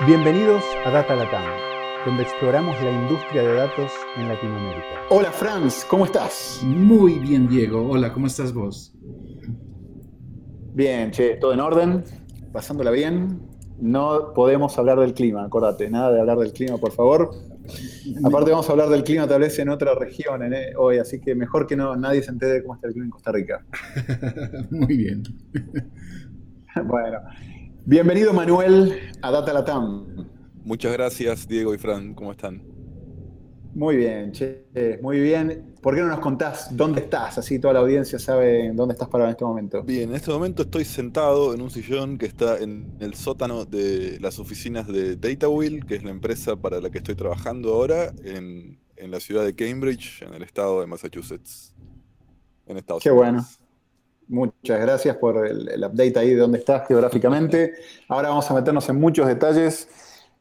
Bienvenidos a Data Latam, donde exploramos la industria de datos en Latinoamérica. Hola Franz, ¿cómo estás? Muy bien, Diego. Hola, ¿cómo estás vos? Bien, che, todo en orden, pasándola bien. No podemos hablar del clima, acordate, nada de hablar del clima, por favor. Aparte vamos a hablar del clima tal vez en otra región hoy, así que mejor que no nadie se entere de cómo está el clima en Costa Rica. Muy bien. bueno, bienvenido Manuel a Data Latam. Muchas gracias Diego y Fran, ¿cómo están? Muy bien, che, muy bien. ¿Por qué no nos contás dónde estás? Así toda la audiencia sabe dónde estás parado en este momento. Bien, en este momento estoy sentado en un sillón que está en el sótano de las oficinas de DataWheel, que es la empresa para la que estoy trabajando ahora en, la ciudad de Cambridge, en el estado de Massachusetts, en Estados Qué bueno. Muchas gracias por el, update ahí de dónde estás geográficamente. Ahora vamos a meternos en muchos detalles.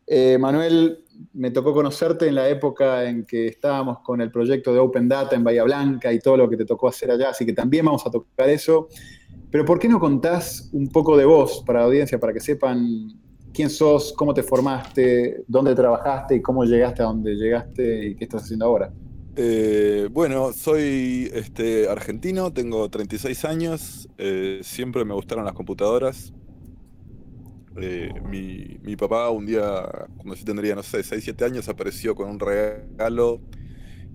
Eh, Manuel, me tocó conocerte en la época en que estábamos con el proyecto de Open Data en Bahía Blanca y todo lo que te tocó hacer allá, así que también vamos a tocar eso. Pero ¿por qué no contás un poco de vos para la audiencia, para que sepan quién sos, cómo te formaste, dónde trabajaste y cómo llegaste a donde llegaste y qué estás haciendo ahora? Eh, bueno, soy este, argentino, tengo 36 años, eh, siempre me gustaron las computadoras, eh, mi, papá un día, cuando yo tendría, no sé, 6, 7 años, apareció con un regalo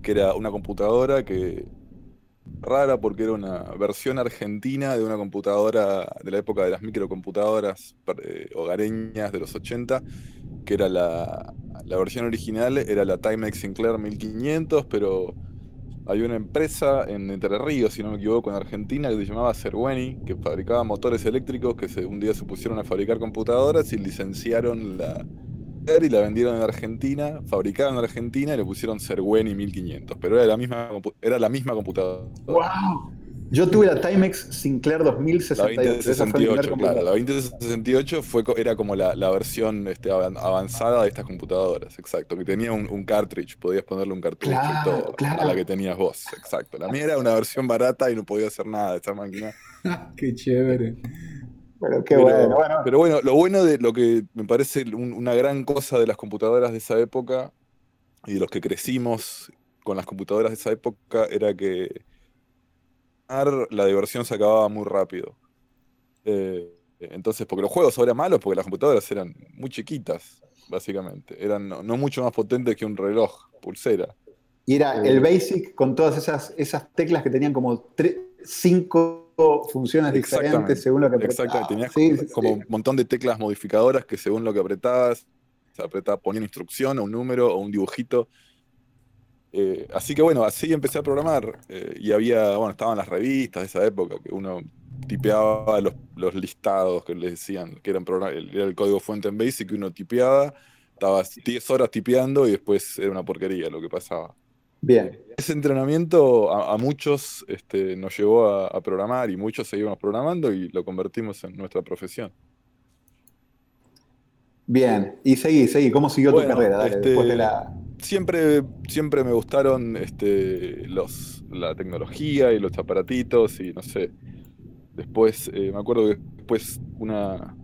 que era una computadora que rara porque era una versión argentina de una computadora de la época de las microcomputadoras eh, hogareñas de los 80, que era la, la versión original, era la Timex Sinclair 1500, pero hay una empresa en Entre Ríos, si no me equivoco, en Argentina, que se llamaba Cerweni, que fabricaba motores eléctricos, que un día se pusieron a fabricar computadoras y licenciaron la y la vendieron en Argentina, fabricaron en Argentina y le pusieron Cerweni 1500, pero era la misma, era la misma computadora. ¡Wow! Yo tuve la Timex Sinclair 2068. La 2068, claro. La 2068 fue, era como la, versión este, avanzada de estas computadoras, exacto. Que tenía un, cartridge, podías ponerle un cartridge y todo, a la que tenías vos, exacto. La mía era una versión barata y no podía hacer nada de esa máquina. qué chévere. Pero qué bueno, Pero bueno, lo bueno de lo que me parece una gran cosa de las computadoras de esa época y de los que crecimos con las computadoras de esa época era que la diversión se acababa muy rápido. Eh, entonces, porque los juegos ahora malos, porque las computadoras eran muy chiquitas, básicamente. Eran no, mucho más potentes que un reloj, pulsera. Y era el eh, Basic con todas esas, esas teclas que tenían como cinco funciones diferentes según lo que apretabas. Exacto, tenías como un montón de teclas modificadoras que según lo que apretabas, se apretaba, ponía una instrucción o un número o un dibujito eh, así que bueno, así empecé a programar eh, y había, bueno, estaban las revistas de esa época que uno tipeaba los, listados que les decían, que eran era el código fuente en Basic que uno tipeaba, estaba 10 horas tipeando y después era una porquería lo que pasaba. Bien. Ese entrenamiento a, muchos este, nos llevó a, programar y muchos seguimos programando y lo convertimos en nuestra profesión. Bien, y seguí, seguí, ¿cómo siguió tu carrera? Este, después de la siempre, siempre me gustaron este, los, la tecnología y los aparatitos y no sé. Después, eh, me acuerdo que después una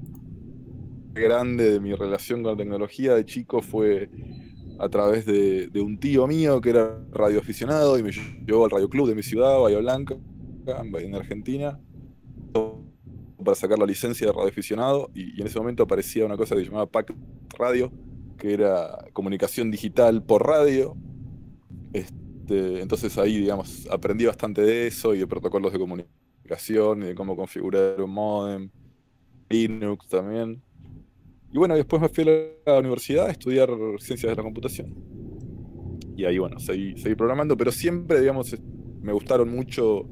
grande de mi relación con la tecnología de chico fue a través de, un tío mío que era radioaficionado y me llevó al Radio Club de mi ciudad, Bahía Blanca, en Argentina, para sacar la licencia de radioaficionado y, y en ese momento aparecía una cosa que se llamaba PAC Radio, que era comunicación digital por radio. Este, entonces ahí, digamos, aprendí bastante de eso y de protocolos de comunicación y de cómo configurar un modem, Linux también. Y bueno, después me fui a la universidad a estudiar ciencias de la computación. Y ahí, bueno, seguí, seguí programando, pero siempre, digamos, me gustaron mucho,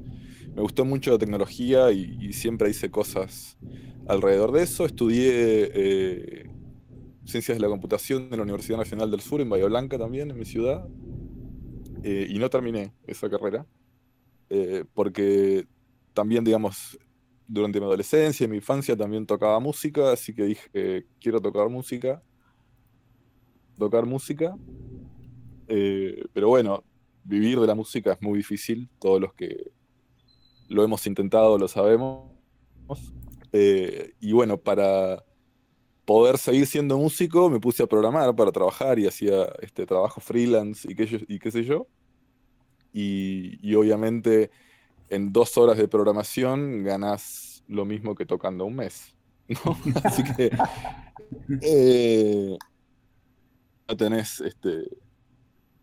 me gustó mucho la tecnología y, siempre hice cosas alrededor de eso. Estudié eh, Ciencias de la Computación en la Universidad Nacional del Sur, en Bahía Blanca también, en mi ciudad. Eh, y no terminé esa carrera, eh, porque también, digamos, durante mi adolescencia y mi infancia también tocaba música, así que dije, quiero tocar música, tocar música. Eh, pero bueno, vivir de la música es muy difícil, todos los que lo hemos intentado lo sabemos. y bueno, para poder seguir siendo músico, me puse a programar para trabajar y hacía este trabajo freelance y qué, y qué sé yo. Y, y obviamente en dos horas de programación ganás lo mismo que tocando un mes. Así que eh, tenés este,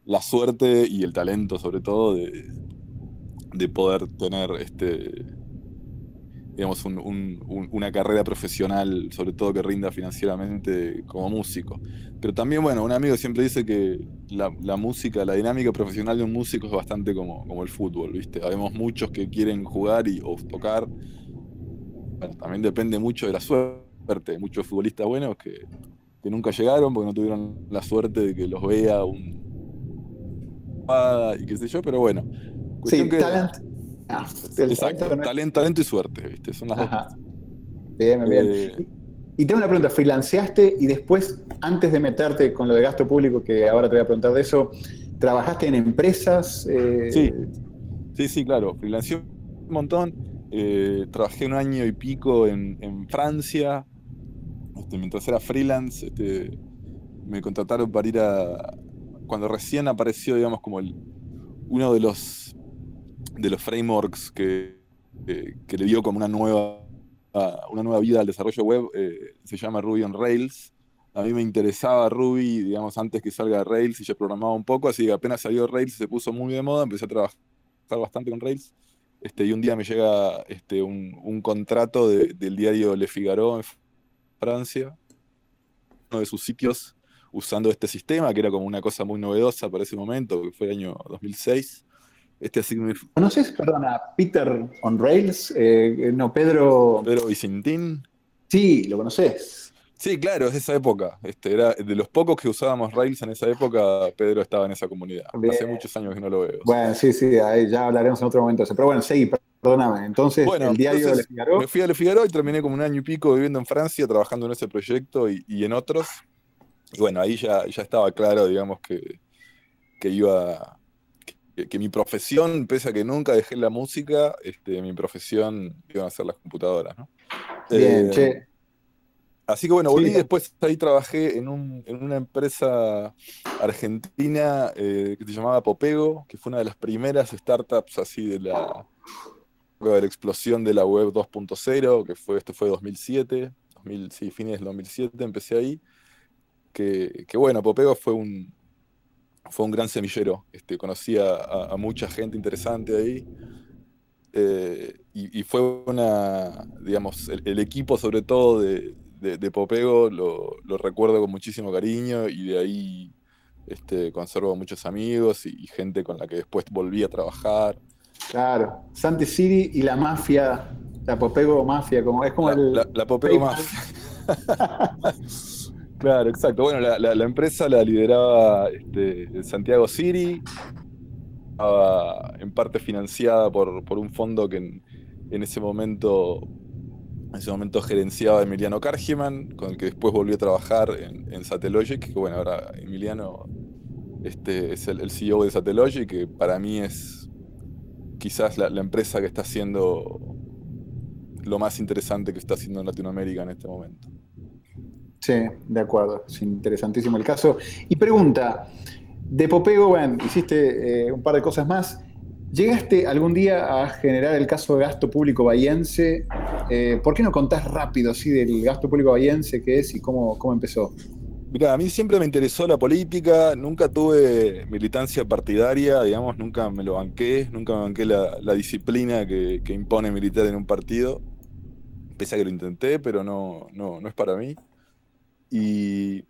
la suerte y el talento, sobre todo, de, de poder tener este, digamos, un- un- un- una carrera profesional, sobre todo que rinda financieramente como músico. Pero también, bueno, un amigo siempre dice que la, la música, la dinámica profesional de un músico es bastante como, como el fútbol, ¿viste? Habemos muchos que quieren jugar y, o tocar. Bueno, también depende mucho de la suerte. Hay muchos futbolistas buenos que, que nunca llegaron porque no tuvieron la suerte de que los vea un y qué sé yo, pero bueno. Sí, que- talent. Ah, el Exacto, talento talento, y suerte, ¿viste? Son las dos. Bien, bien. Eh, Y tengo una pregunta, freelanceaste y después, antes de meterte con lo de gasto público, que ahora te voy a preguntar de eso, ¿trabajaste en empresas? Eh, Sí. Sí, sí, claro. Freelancé un montón. Eh, trabajé un año y pico en, en Francia. Este, mientras era freelance, este, me contrataron para ir a. Cuando recién apareció, digamos, como el, uno de los de los frameworks que, que- que le dio como una nueva, una nueva vida al desarrollo web, eh, se llama Ruby on Rails. A mí me interesaba Ruby, digamos, antes que salga Rails y yo programaba un poco, así que apenas salió Rails se puso muy de moda, empecé a trabajar bastante con Rails. Este, y un día me llega este, un, un contrato de- del diario Le Figaro en Francia, uno de sus sitios, usando este sistema, que era como una cosa muy novedosa para ese momento, que fue el año 2006. Este así me ¿Conoces, perdona, Peter on Rails? Eh, no, Pedro. Pedro Vicentín. Sí, lo conoces. Sí, claro, es de esa época. Este, era de los pocos que usábamos Rails en esa época, Pedro estaba en esa comunidad. Bien. Hace muchos años que no lo veo. Bueno, sí, sí, ahí ya hablaremos en otro momento. de. Pero bueno, seguí, perdóname. Entonces, Bueno, el diario entonces, Le Figaro. Me fui a Le Figaro y terminé como un año y pico viviendo en Francia, trabajando en ese proyecto y, y en otros. Y bueno, ahí ya, ya estaba claro, digamos, que, que iba. Que, que mi profesión, pese a que nunca dejé la música, este, mi profesión iban a ser las computadoras, ¿no? Bien, Eh, che. Así que bueno, volví Sí. después ahí trabajé en, un- en una empresa argentina eh, que se llamaba Popego, que fue una de las primeras startups así de la, de la explosión de la web 2.0, que fue, esto fue 2007, 2000, sí, fines del 2007 empecé ahí, que, que bueno, Popego fue un, fue un gran semillero, este, conocí a, a- a mucha gente interesante ahí, eh, y, y fue una, digamos, el, el equipo sobre todo de, de- de Popego lo, lo recuerdo con muchísimo cariño y de ahí este, conservo muchos amigos y, y gente con la que después volví a trabajar. Claro. Santi City y la mafia, la Popego Mafia, como, es como La, el. la- la Popego. Mafia. Claro, exacto. Bueno, la, la- empresa la lideraba este, Santiago Siri, estaba en parte financiada por, un fondo que en, ese momento en ese momento gerenciaba Emiliano Cargiman, con el que después volvió a trabajar en, en Satellogic, que bueno, ahora Emiliano este, es el, CEO de Satellogic, que para mí es quizás la empresa que está haciendo lo más interesante que está haciendo en Latinoamérica en este momento. Sí, de acuerdo. Es interesantísimo el caso. Y pregunta, de Popego, bueno, hiciste eh, un par de cosas más. ¿Llegaste algún día a generar el caso de gasto público bahiense? Eh, ¿Por qué no contás rápido así del gasto público bahiense qué es y cómo, cómo empezó? Mirá, a mí siempre me interesó la política, nunca tuve militancia partidaria, digamos, nunca me lo banqué, nunca me banqué la, la disciplina que, que impone militar en un partido, pese a que lo intenté, pero no, no, no es para mí. Y,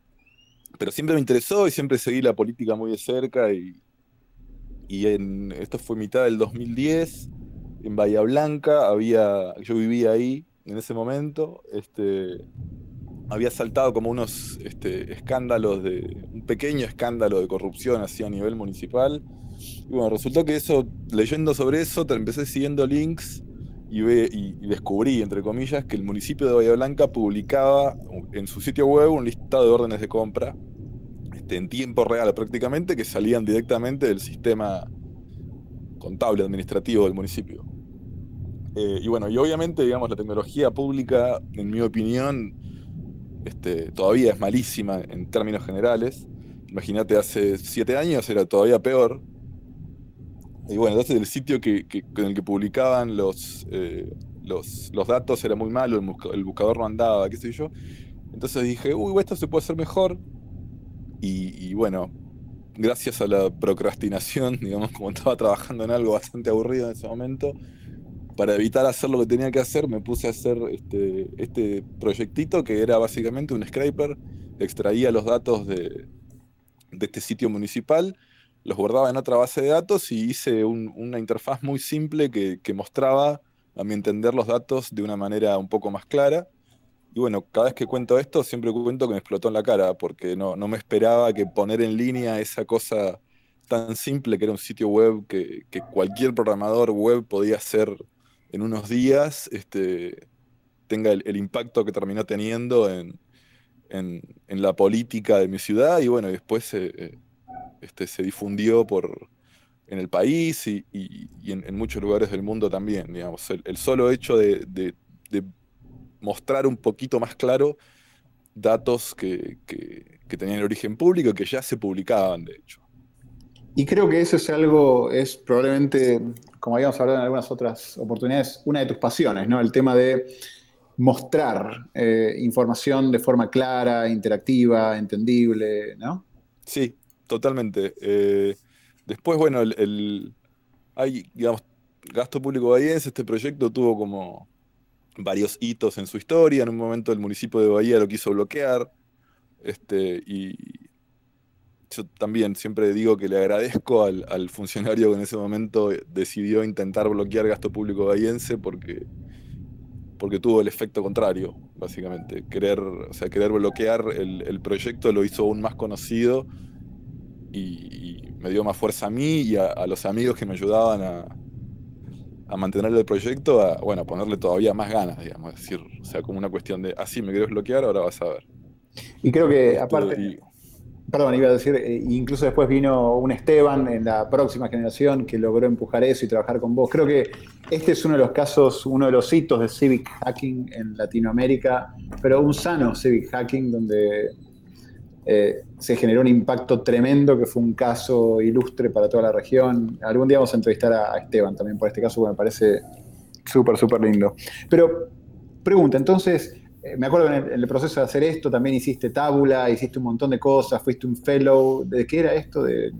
pero siempre me interesó y siempre seguí la política muy de cerca y, y en, esto fue mitad del 2010, en Bahía Blanca, había, yo vivía ahí en ese momento, este, había saltado como unos este, escándalos de, un pequeño escándalo de corrupción así a nivel municipal. Y bueno, resultó que eso, leyendo sobre eso, empecé siguiendo links y, ve, y, descubrí, entre comillas, que el municipio de Bahía Blanca publicaba en su sitio web un listado de órdenes de compra este, en tiempo real prácticamente que salían directamente del sistema contable administrativo del municipio. Eh, y bueno, y obviamente, digamos, la tecnología pública, en mi opinión, este, todavía es malísima en términos generales. Imagínate, hace siete años era todavía peor. Y bueno, entonces el sitio que, con el que publicaban los, eh, los, datos era muy malo, el, buscador no andaba, qué sé yo. Entonces dije, uy, esto se puede hacer mejor. Y, bueno, gracias a la procrastinación, digamos, como estaba trabajando en algo bastante aburrido en ese momento, para evitar hacer lo que tenía que hacer, me puse a hacer este, este proyectito que era básicamente un scraper, extraía los datos de, de este sitio municipal, los guardaba en otra base de datos y hice una interfaz muy simple que, mostraba a mi entender los datos de una manera un poco más clara. Y bueno, cada vez que cuento esto, siempre cuento que me explotó en la cara, porque no, no me esperaba que poner en línea esa cosa tan simple que era un sitio web que, cualquier programador web podía hacer en unos días, este, tenga el, impacto que terminó teniendo en, en, la política de mi ciudad y bueno, después eh, este, se difundió por, en el país y, en, muchos lugares del mundo también. Digamos. El, solo hecho de, mostrar un poquito más claro datos que, tenían origen público, que ya se publicaban, de hecho. Y creo que eso es algo, es probablemente, como habíamos hablado en algunas otras oportunidades, una de tus pasiones, ¿no? El tema de mostrar eh, información de forma clara, interactiva, entendible, ¿no? Sí, totalmente. Eh, Después, bueno, el, hay, digamos, gasto público bahiense, este proyecto tuvo como varios hitos en su historia. En un momento el municipio de Bahía lo quiso bloquear. Este, y yo también siempre digo que le agradezco al, funcionario que en ese momento decidió intentar bloquear gasto público bahiense porque, porque tuvo el efecto contrario, básicamente. Querer, o sea, querer bloquear el, proyecto lo hizo aún más conocido y, me dio más fuerza a mí y a, los amigos que me ayudaban a, a mantener el proyecto, a bueno, ponerle todavía más ganas, digamos, es decir, o sea, como una cuestión de, así ah, me querés bloquear, ahora vas a ver. Y creo que aparte, perdón, iba a decir, eh, incluso después vino un Esteban en la próxima generación que logró empujar eso y trabajar con vos. Creo que este es uno de los casos, uno de los hitos de civic hacking en Latinoamérica, pero un sano civic hacking donde eh, se generó un impacto tremendo que fue un caso ilustre para toda la región. Algún día vamos a entrevistar a, Esteban también por este caso, que me parece súper, súper lindo. Pero pregunta, entonces, eh, me acuerdo en el, proceso de hacer esto también hiciste tábula, hiciste un montón de cosas, fuiste un fellow. ¿De qué era esto? De...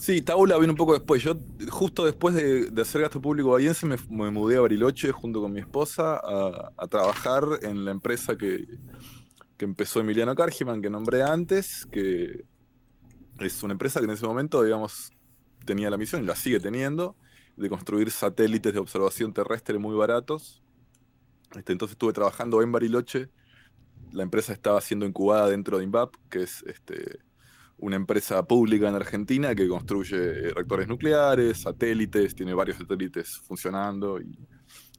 Sí, tábula vino un poco después. Yo, justo después de, hacer gasto público bahiense, me, mudé a Bariloche junto con mi esposa a trabajar en la empresa que, que empezó Emiliano Cargiman, que nombré antes, que es una empresa que en ese momento, digamos, tenía la misión, y la sigue teniendo, de construir satélites de observación terrestre muy baratos. Este, entonces estuve trabajando en Bariloche. La empresa estaba siendo incubada dentro de INVAP, que es este, una empresa pública en Argentina que construye reactores nucleares, satélites, tiene varios satélites funcionando y,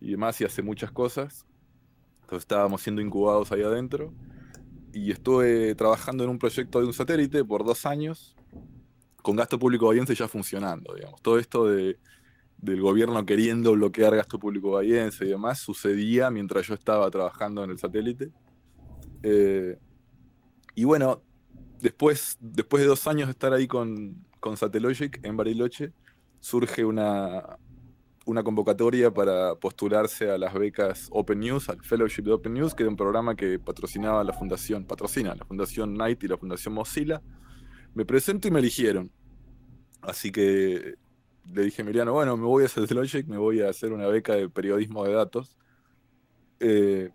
y demás, y hace muchas cosas. Entonces estábamos siendo incubados ahí adentro y estuve trabajando en un proyecto de un satélite por dos años, con gasto público bahiense ya funcionando, digamos. Todo esto de, del gobierno queriendo bloquear gasto público bahiense y demás sucedía mientras yo estaba trabajando en el satélite. Eh, y bueno, después, después de dos años de estar ahí con, con Satellogic en Bariloche, surge una, una convocatoria para postularse a las becas Open News, al Fellowship de Open News, que era un programa que patrocinaba la fundación, patrocina la fundación Knight y la fundación Mozilla. Me presento y me eligieron. Así que le dije a Emiliano, bueno, me voy a hacer Logic, me voy a hacer una beca de periodismo de datos. Eh,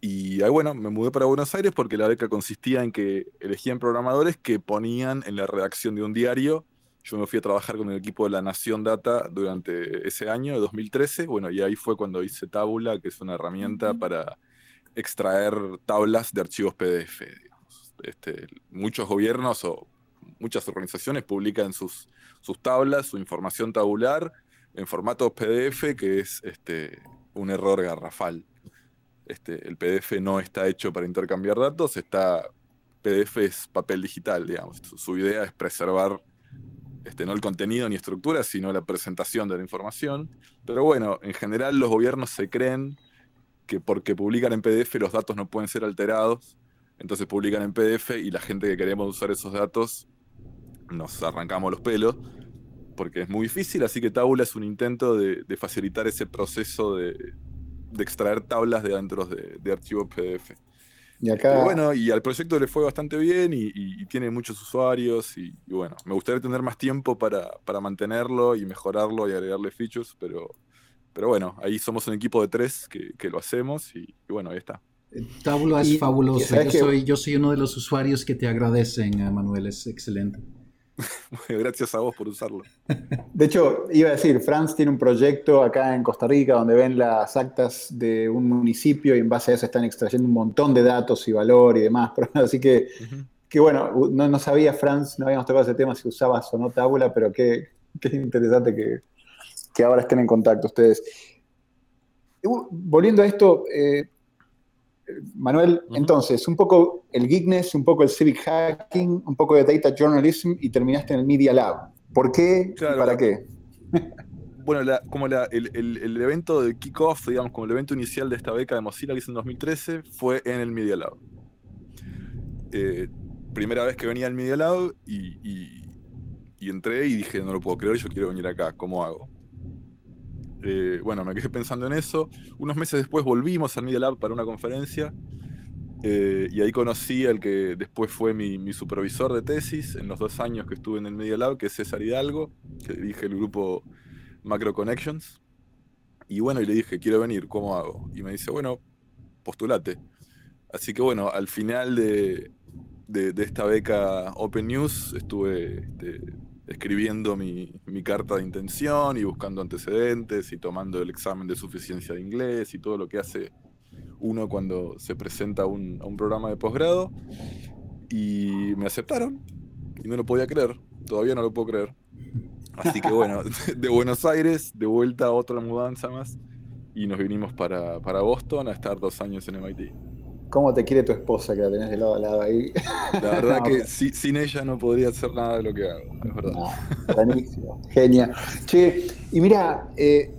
y ahí, bueno, me mudé para Buenos Aires porque la beca consistía en que elegían programadores que ponían en la redacción de un diario yo me fui a trabajar con el equipo de la Nación Data durante ese año, de 2013. Bueno, y ahí fue cuando hice Tabula, que es una herramienta para extraer tablas de archivos PDF. Este, muchos gobiernos o muchas organizaciones publican sus, sus tablas, su información tabular en formato PDF, que es este, un error garrafal. Este, el PDF no está hecho para intercambiar datos, está, PDF es papel digital, digamos. Su idea es preservar este, no el contenido ni estructura, sino la presentación de la información. Pero bueno, en general los gobiernos se creen que porque publican en PDF los datos no pueden ser alterados, Entonces publican en PDF y la gente que queremos usar esos datos nos arrancamos los pelos porque es muy difícil, así que Tabula es un intento de, facilitar ese proceso de, extraer tablas de dentro de, de archivos PDF. Y acá... bueno, y al proyecto le fue bastante bien y, tiene muchos usuarios y, bueno, me gustaría tener más tiempo para, mantenerlo y mejorarlo y agregarle features, pero, pero bueno, ahí somos un equipo de tres que, lo hacemos y, bueno, ahí está. Tabula es fabuloso. Yo soy, yo soy uno de los usuarios que te agradecen, eh, Manuel, es excelente. Gracias a vos por usarlo. De hecho, iba a decir, Franz tiene un proyecto acá en Costa Rica donde ven las actas de un municipio y en base a eso están extrayendo un montón de datos y valor y demás. Así que, que bueno, no, sabía, Franz, no habíamos tocado ese tema si usabas o no tabula, pero qué, qué interesante que, que, ahora estén en contacto ustedes. Volviendo a esto, eh, Manuel, entonces, un poco el geekness, un poco el civic hacking, un poco de data journalism y terminaste en el Media Lab. ¿Por qué y para qué? bueno, como el, evento de kickoff, digamos, como el evento inicial de esta beca de Mozilla que hice en 2013, fue en el Media Lab. Eh, primera vez que venía al Media Lab y, y entré y dije, no lo puedo creer, yo quiero venir acá, ¿cómo hago? Eh, bueno, me quedé pensando en eso. Unos meses después volvimos al Media Lab para una conferencia eh, y ahí conocí al que después fue mi, supervisor de tesis en los dos años que estuve en el Media Lab, que es César Hidalgo, que dirige el grupo Macro Connections. Y bueno, y le dije, quiero venir, ¿cómo hago? Y me dice, bueno, postulate. Así que bueno, al final de, esta beca Open News estuve este, escribiendo mi, carta de intención y buscando antecedentes y tomando el examen de suficiencia de inglés y todo lo que hace uno cuando se presenta a un, programa de posgrado. Y me aceptaron y no lo podía creer, todavía no lo puedo creer. Así que bueno, de Buenos Aires, de vuelta a otra mudanza más, y nos vinimos para, para Boston a estar dos años en MIT. ¿Cómo te quiere tu esposa que la tenés de lado a lado ahí? La verdad que sin ella no podría hacer nada de lo que hago, es verdad. buenísimo, genial. Che, y mira, eh,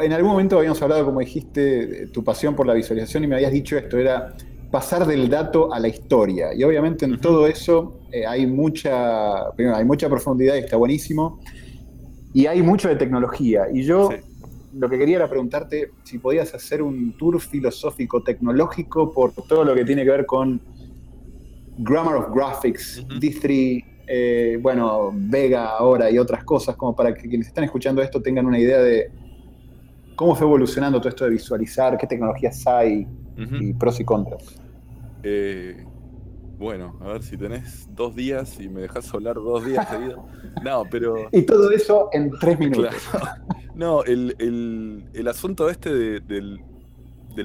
en algún momento habíamos hablado, como dijiste, tu pasión por la visualización y me habías dicho esto, era pasar del dato a la historia. Y obviamente en todo eso eh, hay, mucha, hay mucha profundidad y está buenísimo. Y hay mucho de tecnología. Y yo lo que quería era preguntarte si podías hacer un tour filosófico tecnológico por todo lo que tiene que ver con Grammar of Graphics, D3, eh, bueno, Vega ahora y otras cosas, como para que quienes están escuchando esto tengan una idea de cómo fue evolucionando todo esto de visualizar, qué tecnologías hay y pros y contras. Eh, bueno, a ver si tenés dos días y me dejas hablar dos días seguidos. No, pero. Y todo eso en tres minutos. No, el, asunto este del,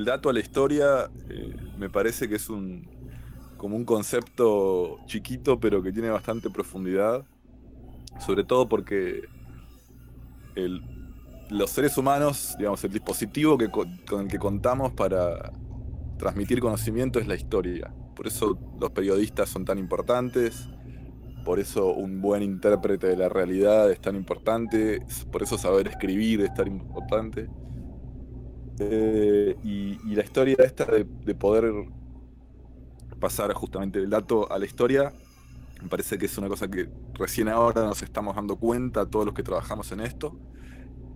dato a la historia eh, me parece que es un como un concepto chiquito, pero que tiene bastante profundidad. Sobre todo porque los seres humanos, digamos, el dispositivo que, con el que contamos para transmitir conocimiento es la historia. Por eso los periodistas son tan importantes, por eso un buen intérprete de la realidad es tan importante, por eso saber escribir es tan importante. Eh, y, la historia esta de, poder pasar justamente el dato a la historia, me parece que es una cosa que recién ahora nos estamos dando cuenta, todos los que trabajamos en esto.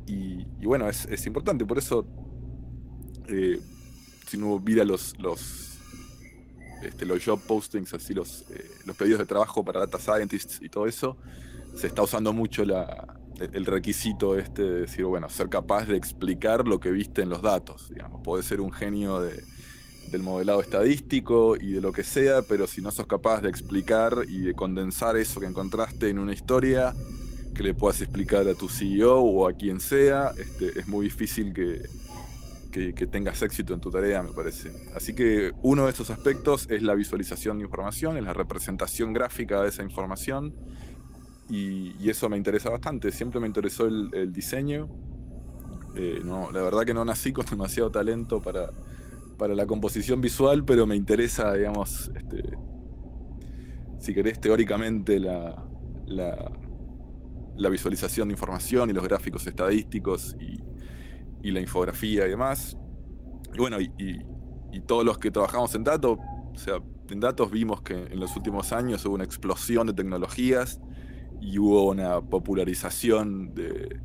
Y, bueno, es, importante, por eso, eh, si mira los, los este, los job postings, así los, eh, los pedidos de trabajo para data scientists y todo eso, se está usando mucho el requisito este de decir, bueno, ser capaz de explicar lo que viste en los datos. Digamos, ser un genio del modelado estadístico y de lo que sea, pero si no sos capaz de explicar y de condensar eso que encontraste en una historia que le puedas explicar a tu CEO o a quien sea, este, es muy difícil que, que, tengas éxito en tu tarea, me parece. Así que uno de estos aspectos es la visualización de información, es la representación gráfica de esa información. Y, eso me interesa bastante. Siempre me interesó el, diseño. Eh, no, la verdad que no nací con demasiado talento para, para la composición visual, pero me interesa, digamos, este, si querés, teóricamente la, la, visualización de información y los gráficos estadísticos y la infografía y demás. Y bueno, y, todos los que trabajamos en dato, o sea, en datos vimos que en los últimos años hubo una explosión de tecnologías y hubo una popularización de,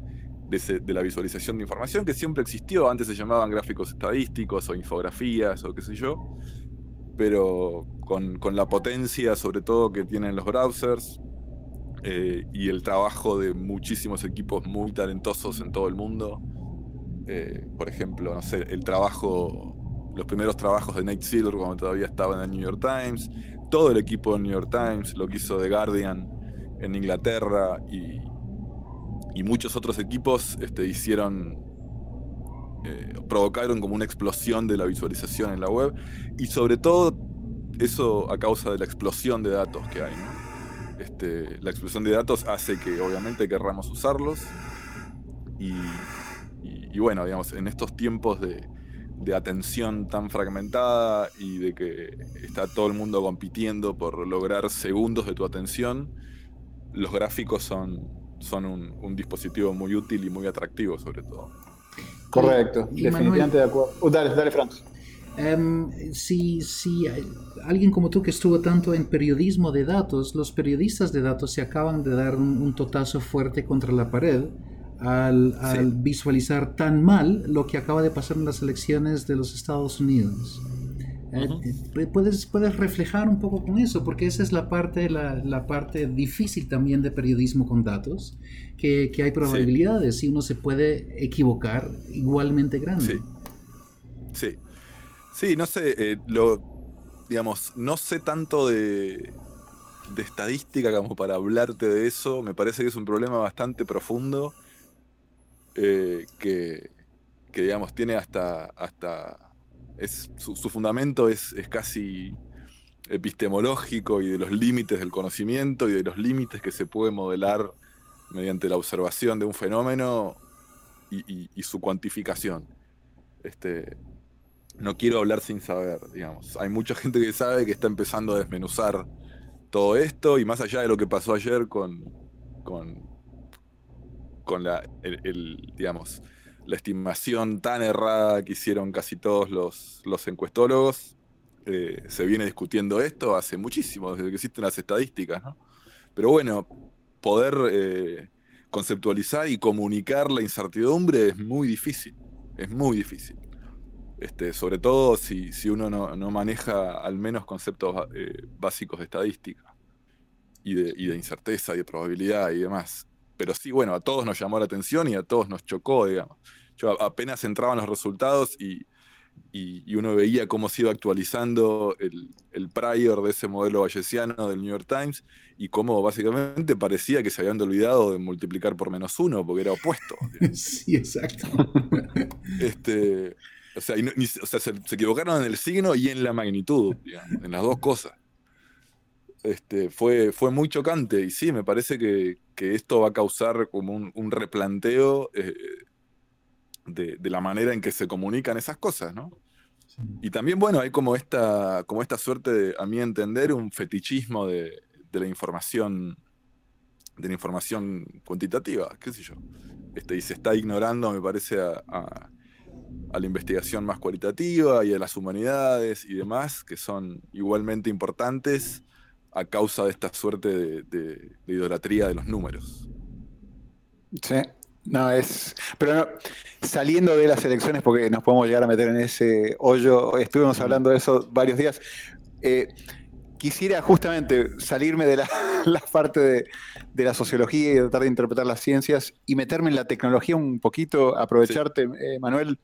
la visualización de información que siempre existió. Antes se llamaban gráficos estadísticos o infografías o qué sé yo. Pero con, la potencia, sobre todo, que tienen los browsers eh, y el trabajo de muchísimos equipos muy talentosos en todo el mundo. Eh, por ejemplo, no sé, el trabajo, los primeros trabajos de Nate Silver cuando todavía estaba en el New York Times, todo el equipo del New York Times, lo que hizo The Guardian, en Inglaterra y, muchos otros equipos este, hicieron, eh, provocaron como una explosión de la visualización en la web y sobre todo eso a causa de la explosión de datos que hay. Este, la explosión de datos hace que obviamente querramos usarlos y, bueno, digamos, en estos tiempos de, de atención tan fragmentada y de que está todo el mundo compitiendo por lograr segundos de tu atención, los gráficos son, son un, dispositivo muy útil y muy atractivo sobre todo. Correcto, definitivamente de acuerdo. Uh, dale, dale, Franz. Em, si, si alguien como tú que estuvo tanto en periodismo de datos, los periodistas de datos se acaban de dar un, totazo fuerte contra la pared al, al, visualizar tan mal lo que acaba de pasar en las elecciones de los Estados Unidos. Eh, puedes, puedes reflejar un poco con eso, porque esa es la parte, la, parte difícil también de periodismo con datos, que, hay probabilidades y uno se puede equivocar igualmente grande. Sí, sí, no sé, eh, lo, digamos, no sé tanto de, de estadística como para hablarte de eso, me parece que es un problema bastante profundo, eh, que, digamos, tiene hasta... hasta su, fundamento es, casi epistemológico y de los límites del conocimiento y de los límites que se puede modelar mediante la observación de un fenómeno y, su cuantificación. Este, no quiero hablar sin saber, digamos. Hay mucha gente que sabe que está empezando a desmenuzar todo esto y más allá de lo que pasó ayer con, con la, el digamos, la estimación tan errada que hicieron casi todos los, los encuestólogos. Eh, se viene discutiendo esto hace muchísimo, desde que existen las estadísticas, ¿no? Pero bueno, poder eh, conceptualizar y comunicar la incertidumbre es muy difícil, es muy difícil. Este, sobre todo si, si uno no, maneja al menos conceptos eh, básicos de estadística y de, y de incerteza y de probabilidad y demás pero sí, bueno, a todos nos llamó la atención y a todos nos chocó, digamos. Yo apenas entraban los resultados y, uno veía cómo se iba actualizando el, el, prior de ese modelo bayesiano del New York Times y cómo básicamente parecía que se habían olvidado de multiplicar por menos uno porque era opuesto. sí, exacto. este, o sea, se, equivocaron en el signo y en la magnitud, en las dos cosas. Este, fue, fue muy chocante y sí, me parece que, esto va a causar como un, replanteo eh, de, la manera en que se comunican esas cosas, ¿no? Y también, bueno, hay como esta, como esta suerte de, a mi entender, un fetichismo de, la información, de la información cuantitativa, qué sé yo. Este, y se está ignorando, me parece, a, a, la investigación más cualitativa y a las humanidades y demás, que son igualmente importantes a causa de esta suerte de, idolatría de los números. Sí, no es. Pero saliendo de las elecciones, porque nos podemos llegar a meter en ese hoyo, estuvimos hablando de eso varios días. Eh, quisiera justamente salirme de la, parte de, la sociología y tratar de interpretar las ciencias y meterme en la tecnología un poquito, aprovecharte, eh, Manuel.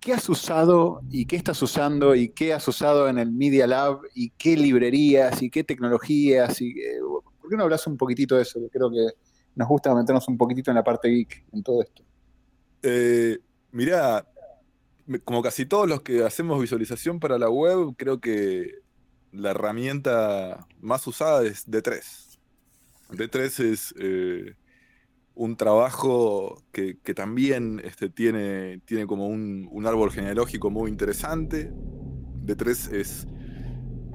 ¿Qué has usado y qué estás usando y qué has usado en el Media Lab y qué librerías y qué tecnologías? Y, eh, ¿Por qué no hablas un poquitito de eso? Creo que nos gusta meternos un poquitito en la parte geek en todo esto. Eh, mirá, como casi todos los que hacemos visualización para la web, creo que la herramienta más usada es D3. D3 es eh, un trabajo que, también este, tiene, tiene como un, árbol genealógico muy interesante. D3 es,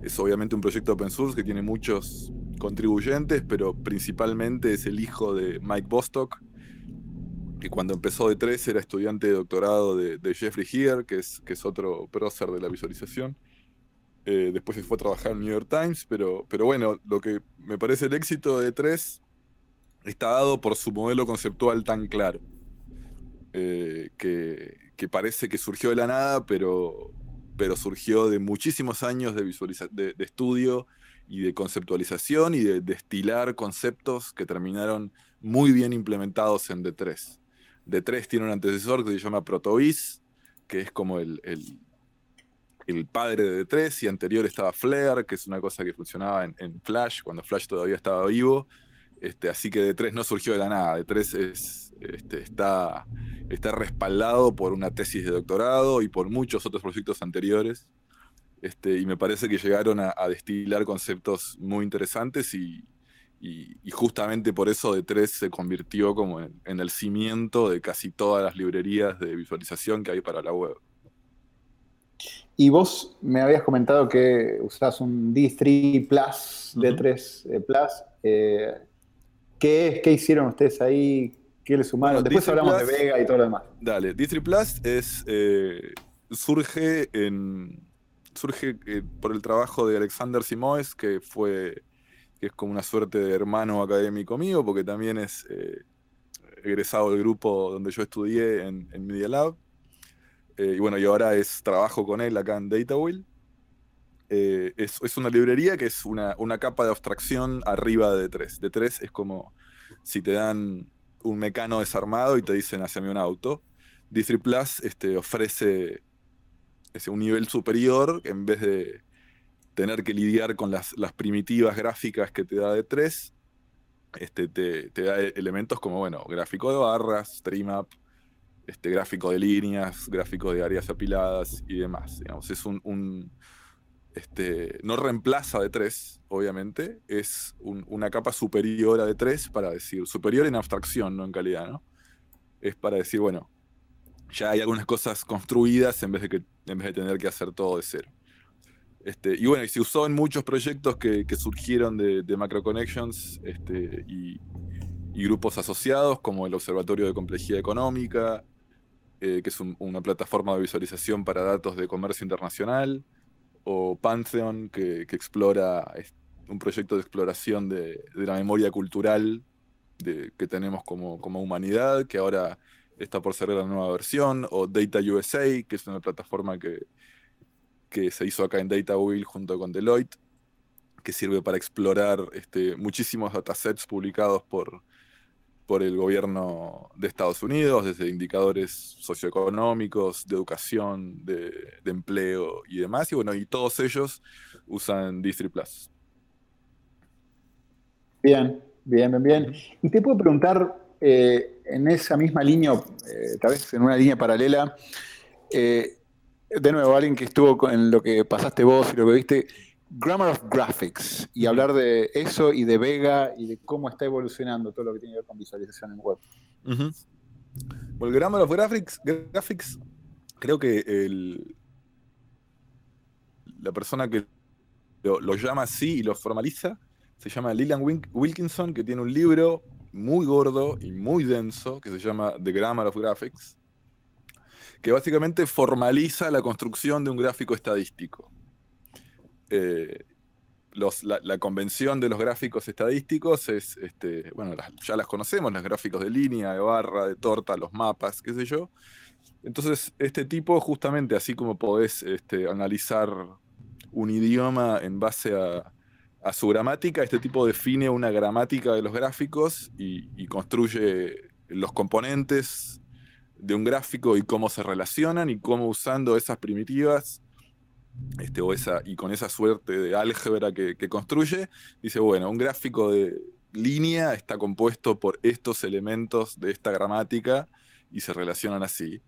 es obviamente un proyecto open source que tiene muchos contribuyentes, pero principalmente es el hijo de Mike Bostock, que cuando empezó D3 era estudiante de doctorado de, Jeffrey Heer, que es, que es otro prócer de la visualización. Eh, después se fue a trabajar en New York Times, pero, pero bueno, lo que me parece el éxito de 3 está dado por su modelo conceptual tan claro, eh, que, que, parece que surgió de la nada, pero, pero surgió de muchísimos años de, de, de estudio y de conceptualización y de destilar conceptos que terminaron muy bien implementados en D3. D3 tiene un antecesor que se llama Protovis, que es como el, el, padre de D3, y anterior estaba Flare, que es una cosa que funcionaba en, en Flash, cuando Flash todavía estaba vivo. Este, así que D3 no surgió de la nada, D3 es, este, está, está respaldado por una tesis de doctorado y por muchos otros proyectos anteriores. Este, y me parece que llegaron a, a destilar conceptos muy interesantes y, y, y, justamente por eso D3 se convirtió como en, en, el cimiento de casi todas las librerías de visualización que hay para la web. Y vos me habías comentado que usás un D3 Plus, D3 uh -huh. Plus. Eh, ¿Qué es? ¿Qué hicieron ustedes ahí? ¿Qué le sumaron? Bueno, Después D3 hablamos Plus, de Vega y todo lo demás. Dale, D3 Plus es, eh, surge en surge eh, por el trabajo de Alexander Simoes, que fue que es como una suerte de hermano académico mío, porque también es eh, egresado del grupo donde yo estudié en, en Media Lab. Y bueno, y ahora es trabajo con él acá en DataWheel. Eh, es, es, una librería que es una, una, capa de abstracción arriba de D3. D3 es como si te dan un mecano desarmado y te dicen, haceme un auto. D3 Plus este, ofrece un nivel superior, en vez de tener que lidiar con las, las primitivas gráficas que te da de 3, este, te, da elementos como, bueno, gráfico de barras, stream este, gráfico de líneas, gráfico de áreas apiladas y demás. Digamos, es un este, no reemplaza de 3, obviamente, es un, una capa superior a de 3 para decir, superior en abstracción, no en calidad, ¿no? Es para decir, bueno, ya hay algunas cosas construidas en vez de, que, en vez de tener que hacer todo de cero. Este, y bueno, y se usó en muchos proyectos que, que surgieron de, de Macro Connections este, y, y, grupos asociados, como el Observatorio de Complejidad Económica, eh, que es un, una plataforma de visualización para datos de comercio internacional, o Pantheon, que, que explora un proyecto de exploración de, de la memoria cultural que tenemos como, como humanidad, que ahora está por cerrar la nueva versión, o Data USA, que es una plataforma que, que se hizo acá en DataWheel junto con Deloitte, que sirve para explorar este, muchísimos datasets publicados por, por el gobierno de Estados Unidos, desde indicadores socioeconómicos, de educación, de, de empleo y demás, y bueno, y todos ellos usan Distri Plus. Bien, bien, bien, bien. Y te puedo preguntar, eh, en esa misma línea, eh, tal vez en una línea paralela, eh, de nuevo, alguien que estuvo en lo que pasaste vos y lo que viste, Grammar of Graphics, y hablar de eso y de Vega y de cómo está evolucionando todo lo que tiene que ver con visualización en web. Uh -huh. Bueno, el Grammar of Graphics, graphics creo que el, la persona que lo, lo, llama así y lo formaliza se llama Lillian Wilkinson, que tiene un libro muy gordo y muy denso que se llama The Grammar of Graphics que básicamente formaliza la construcción de un gráfico estadístico. Eh, la, convención de los gráficos estadísticos es, este, bueno, ya las conocemos, los gráficos de línea, de barra, de torta, los mapas, qué sé yo. Entonces, este tipo, justamente así como podés este, analizar un idioma en base a, su gramática, este tipo define una gramática de los gráficos y construye los componentes de un gráfico y cómo se relacionan y cómo usando esas primitivas este, y con esa suerte de álgebra que, construye, dice, bueno, un gráfico de línea está compuesto por estos elementos de esta gramática y se relacionan así.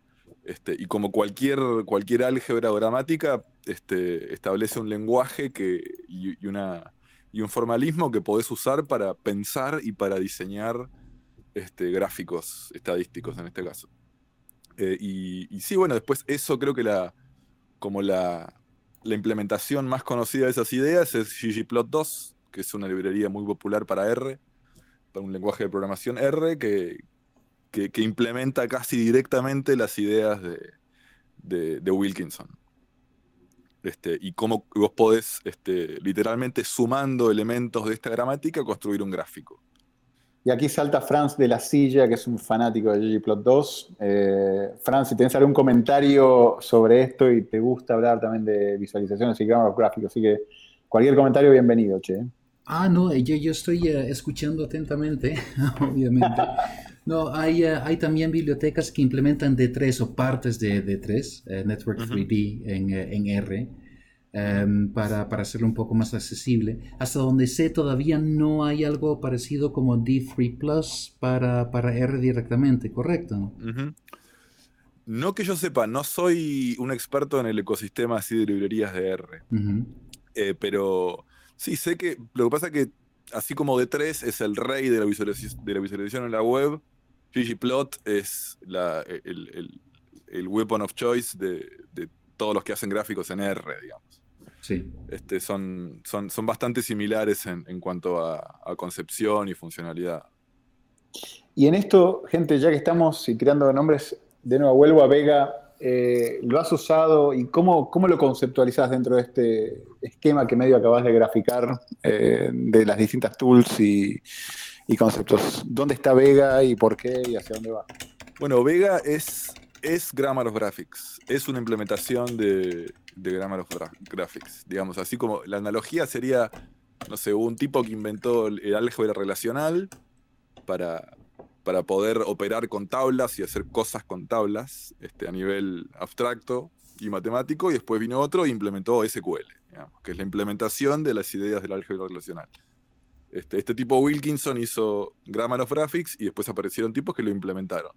Este, y como cualquier, cualquier álgebra o gramática, este, establece un lenguaje que, y, una, y un formalismo que podés usar para pensar y para diseñar gráficos estadísticos en este caso. Eh, y, y, sí, bueno, después eso creo que la, como la, la, implementación más conocida de esas ideas es ggplot2, que es una librería muy popular para R, para un lenguaje de programación R, que, que, implementa casi directamente las ideas de, de, de Wilkinson. Este, y cómo vos podés, este, literalmente sumando elementos de esta gramática, construir un gráfico. Y aquí salta Franz de la Silla, que es un fanático de ggplot 2. Eh, Franz, si tenés algún comentario sobre esto y te gusta hablar también de visualizaciones y gráficos, así que cualquier comentario bienvenido, che. Ah, no, yo, yo estoy eh, escuchando atentamente, obviamente. No, hay, eh, hay también bibliotecas que implementan D3 o partes de D3, Network 3D en, en R Em, para, para, hacerlo un poco más accesible. Hasta donde sé, todavía no hay algo parecido como D3 Plus para, para R directamente, ¿correcto? No que yo sepa, no soy un experto en el ecosistema así de librerías de R. Eh, pero sí, sé que lo que pasa es que así como D3 es el rey de la visualización, de la visualización en la web, ggplot es la, el, el, el, weapon of choice de, de todos los que hacen gráficos en R, digamos. Sí. Este, son, son, son bastante similares en, cuanto a, concepción y funcionalidad. Y en esto, gente, ya que estamos y creando nombres, de nuevo vuelvo a Vega. Eh, ¿Lo has usado y cómo, cómo lo conceptualizas dentro de este esquema que medio acabas de graficar eh, de las distintas tools y, y conceptos? ¿Dónde está Vega y por qué y hacia dónde va? Bueno, Vega es es Grammar of Graphics, es una implementación de, Grammar of Graphics, digamos, así como la analogía sería, no sé, un tipo que inventó el álgebra relacional para, para poder operar con tablas y hacer cosas con tablas este, a nivel abstracto y matemático, y después vino otro e implementó SQL, que es la implementación de las ideas del álgebra relacional. Este, este tipo Wilkinson hizo Grammar of Graphics y después aparecieron tipos que lo implementaron.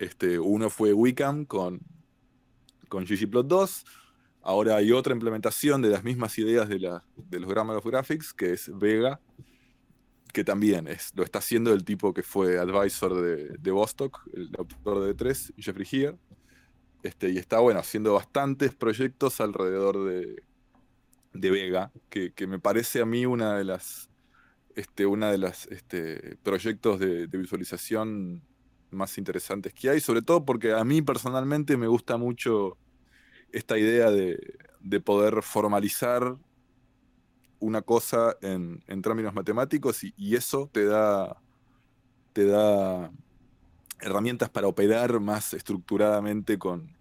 Este, uno fue Wicam con, con ggplot 2. Ahora hay otra implementación de las mismas ideas de, la, de los Grammar of Graphics, que es Vega, que también es, lo está haciendo el tipo que fue advisor de, de Bostock, el autor de D3, Jeffrey Heer. Este, y está bueno, haciendo bastantes proyectos alrededor de, de Vega, que, que, me parece a mí una de las, este, una de las este, proyectos de visualización más interesantes que hay, sobre todo porque a mí personalmente me gusta mucho esta idea de, poder formalizar una cosa en, términos matemáticos y, eso te da, te da herramientas para operar más estructuradamente con,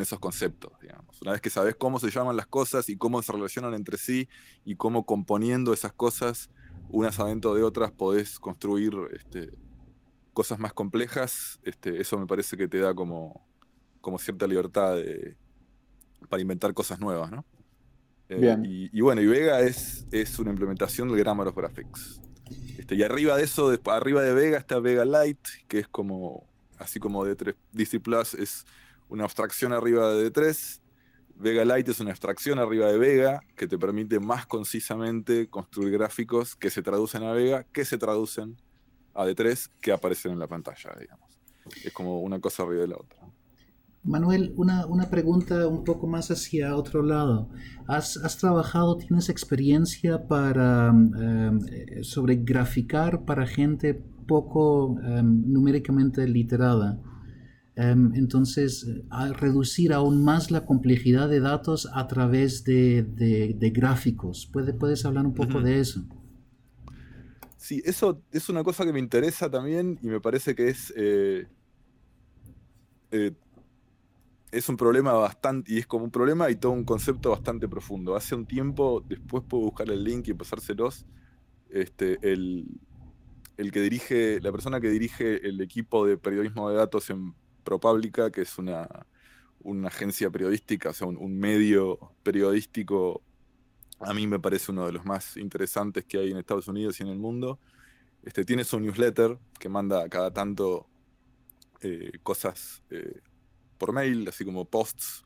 esos conceptos, digamos. Una vez que sabes cómo se llaman las cosas y cómo se relacionan entre sí y cómo componiendo esas cosas unas adentro de otras podés construir este, cosas más complejas, este, eso me parece que te da como, como cierta libertad para inventar cosas nuevas, ¿no? Eh, y, bueno, y Vega es, es una implementación del Grammar of Graphics. Este, y arriba de eso, arriba de Vega está Vega Lite, que es como, así como D3, DC Plus es una abstracción arriba de D3. Vega Lite es una abstracción arriba de Vega que te permite más concisamente construir gráficos que se traducen a Vega, que se traducen a D3 que aparecen en la pantalla, digamos. Es como una cosa arriba de la otra. Manuel, una, pregunta un poco más hacia otro lado. ¿Has, trabajado, tienes experiencia para em, sobre graficar para gente poco em, numéricamente literada? Em, entonces, reducir aún más la complejidad de datos a través de, gráficos. ¿Puede, ¿Puedes hablar un poco de eso? Sí, eso es una cosa que me interesa también y me parece que es, eh, eh, es un problema bastante, y es como un problema y todo un concepto bastante profundo. Hace un tiempo, después puedo buscar el link y pasárselos, este, el, que dirige, la persona que dirige el equipo de periodismo de datos en ProPublica, que es una, una agencia periodística, o sea, un medio periodístico a mí me parece uno de los más interesantes que hay en Estados Unidos y en el mundo. Este, tiene su newsletter que manda cada tanto eh, cosas eh, por mail, así como posts,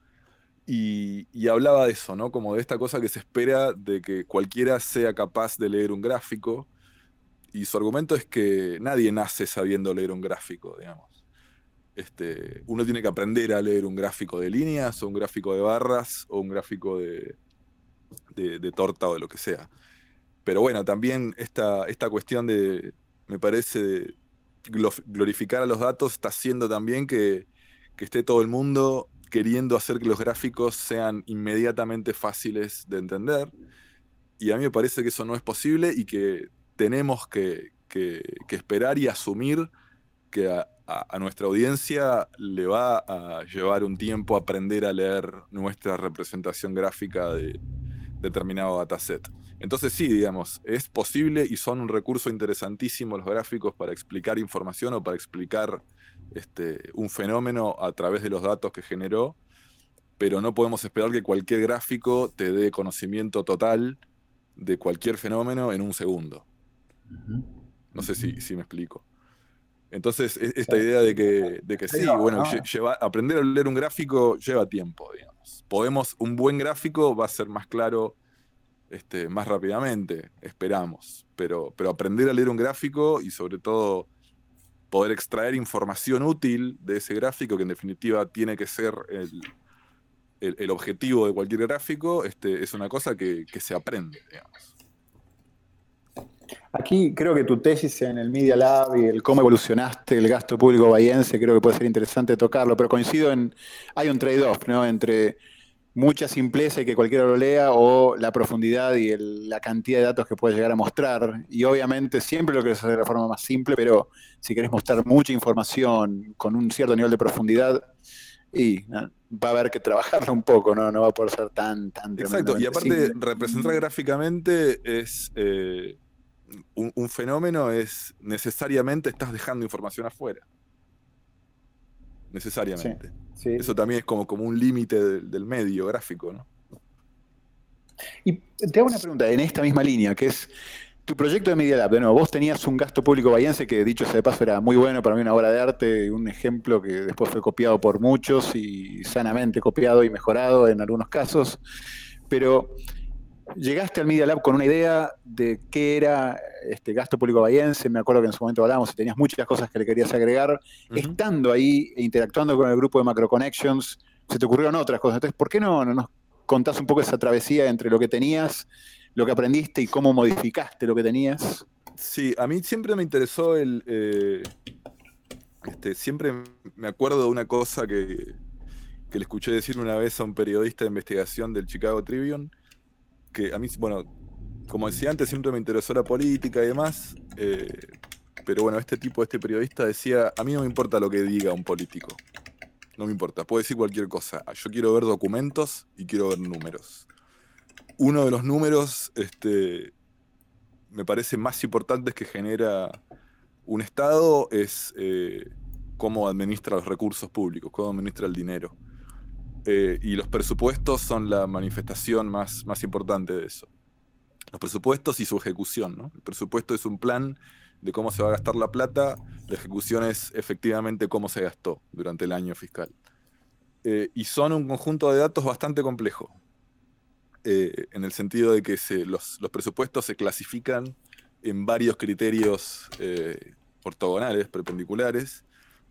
y, hablaba de eso, ¿no? Como de esta cosa que se espera de que cualquiera sea capaz de leer un gráfico, y su argumento es que nadie nace sabiendo leer un gráfico, digamos. Este, uno tiene que aprender a leer un gráfico de líneas, o un gráfico de barras, o un gráfico de, de, torta o de lo que sea. Pero bueno, también esta, esta cuestión de, me parece, de glorificar a los datos está haciendo también que, esté todo el mundo queriendo hacer que los gráficos sean inmediatamente fáciles de entender. Y a mí me parece que eso no es posible y que tenemos que, esperar y asumir que a, nuestra audiencia le va a llevar un tiempo aprender a leer nuestra representación gráfica de determinado dataset. Entonces sí, digamos, es posible y son un recurso interesantísimo los gráficos para explicar información o para explicar este, un fenómeno a través de los datos que generó, pero no podemos esperar que cualquier gráfico te dé conocimiento total de cualquier fenómeno en un segundo. No sé si, si me explico. Entonces, e, esta idea de que, de que sí, bueno, aprender a leer un gráfico lleva tiempo, digamos. Podemos, un buen gráfico va a ser más claro este, más rápidamente, esperamos. Pero, pero aprender a leer un gráfico y sobre todo poder extraer información útil de ese gráfico, que en definitiva tiene que ser el, objetivo de cualquier gráfico, este, es una cosa que, se aprende, Aquí creo que tu tesis en el Media Lab y el cómo evolucionaste el gasto público bahiense, creo que puede ser interesante tocarlo, pero coincido en, hay un trade-off, ¿no? Entre mucha simpleza y que cualquiera lo lea o la profundidad y la cantidad de datos que puede llegar a mostrar. Y obviamente siempre lo querés hacer de la forma más simple, pero si querés mostrar mucha información con un cierto nivel de profundidad, y va a haber que trabajarlo un poco, ¿no? No va a poder ser tan, tan Exacto, y aparte representar gráficamente es eh, un, fenómeno, es necesariamente estás dejando información afuera. Necesariamente. Eso también es como, como un límite del, medio gráfico, ¿no? Y te hago una pregunta en esta misma línea, que es tu proyecto de Media Lab. De nuevo, vos tenías un gasto público bahiense que, dicho sea de paso, era muy bueno, para mí una obra de arte, un ejemplo que después fue copiado por muchos y sanamente copiado y mejorado en algunos casos. Pero llegaste al Media Lab con una idea de qué era este gasto público bahiense, me acuerdo que en su momento hablamos y tenías muchas cosas que le querías agregar, estando ahí e interactuando con el grupo de Macro Connections, se te ocurrieron otras cosas. Entonces, ¿por qué no, nos contás un poco esa travesía entre lo que tenías, lo que aprendiste y cómo modificaste lo que tenías? Sí, a mí siempre me interesó el... Eh, este, siempre me acuerdo de una cosa que, que le escuché decir una vez a un periodista de investigación del Chicago Tribune, que a mí, bueno, como decía antes, siempre me interesó la política y demás, eh, pero bueno, este tipo, este periodista decía, a mí no me importa lo que diga un político, no me importa, puede decir cualquier cosa, yo quiero ver documentos y quiero ver números. Uno de los números, este, me parece más importantes que genera un Estado es eh, cómo administra los recursos públicos, cómo administra el dinero. Eh, y los presupuestos son la manifestación más, más importante de eso. Los presupuestos y su ejecución. ¿no? El presupuesto es un plan de cómo se va a gastar la plata, la ejecución es efectivamente cómo se gastó durante el año fiscal. Eh, y son un conjunto de datos bastante complejo, eh, en el sentido de que los, los, presupuestos se clasifican en varios criterios ortogonales, perpendiculares,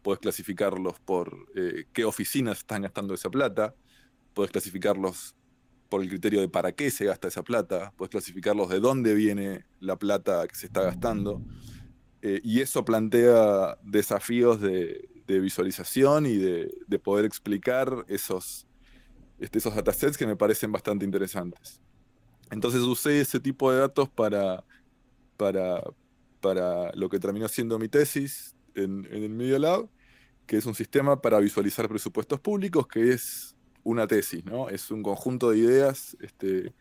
Puedes clasificarlos por eh, qué oficinas están gastando esa plata, puedes clasificarlos por el criterio de para qué se gasta esa plata, puedes clasificarlos de dónde viene la plata que se está gastando, eh, y eso plantea desafíos de, visualización y de, poder explicar esos, este, esos datasets que me parecen bastante interesantes. Entonces usé ese tipo de datos para, para, para lo que terminó siendo mi tesis en, en el Media Lab que es un sistema para visualizar presupuestos públicos, que es una tesis, ¿no? Es un conjunto de ideas este,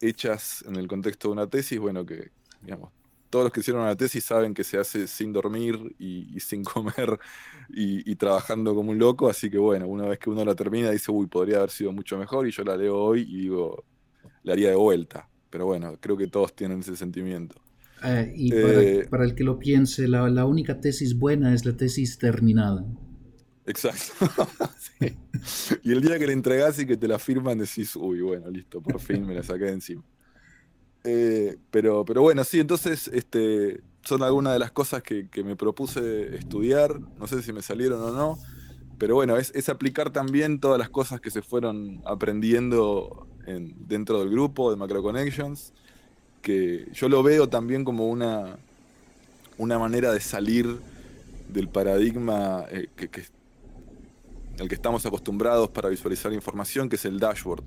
hechas en el contexto de una tesis, bueno, que, digamos, todos los que hicieron una tesis saben que se hace sin dormir y, sin comer y, trabajando como un loco, así que bueno, una vez que uno la termina dice, uy, podría haber sido mucho mejor y yo la leo hoy y digo, la haría de vuelta. Pero bueno, creo que todos tienen ese sentimiento. Eh, y eh, para, el que lo piense, la, única tesis buena es la tesis terminada. Exacto. Y el día que la entregas y que te la firman, decís, uy, bueno, listo, por fin me la saqué de encima. Eh, pero, pero bueno, sí, entonces este, son algunas de las cosas que, me propuse estudiar. No sé si me salieron o no. Pero bueno, es, es aplicar también todas las cosas que se fueron aprendiendo en, dentro del grupo de Macro Connections que yo lo veo también como una, una manera de salir del paradigma eh, que, el que estamos acostumbrados para visualizar información, que es el dashboard.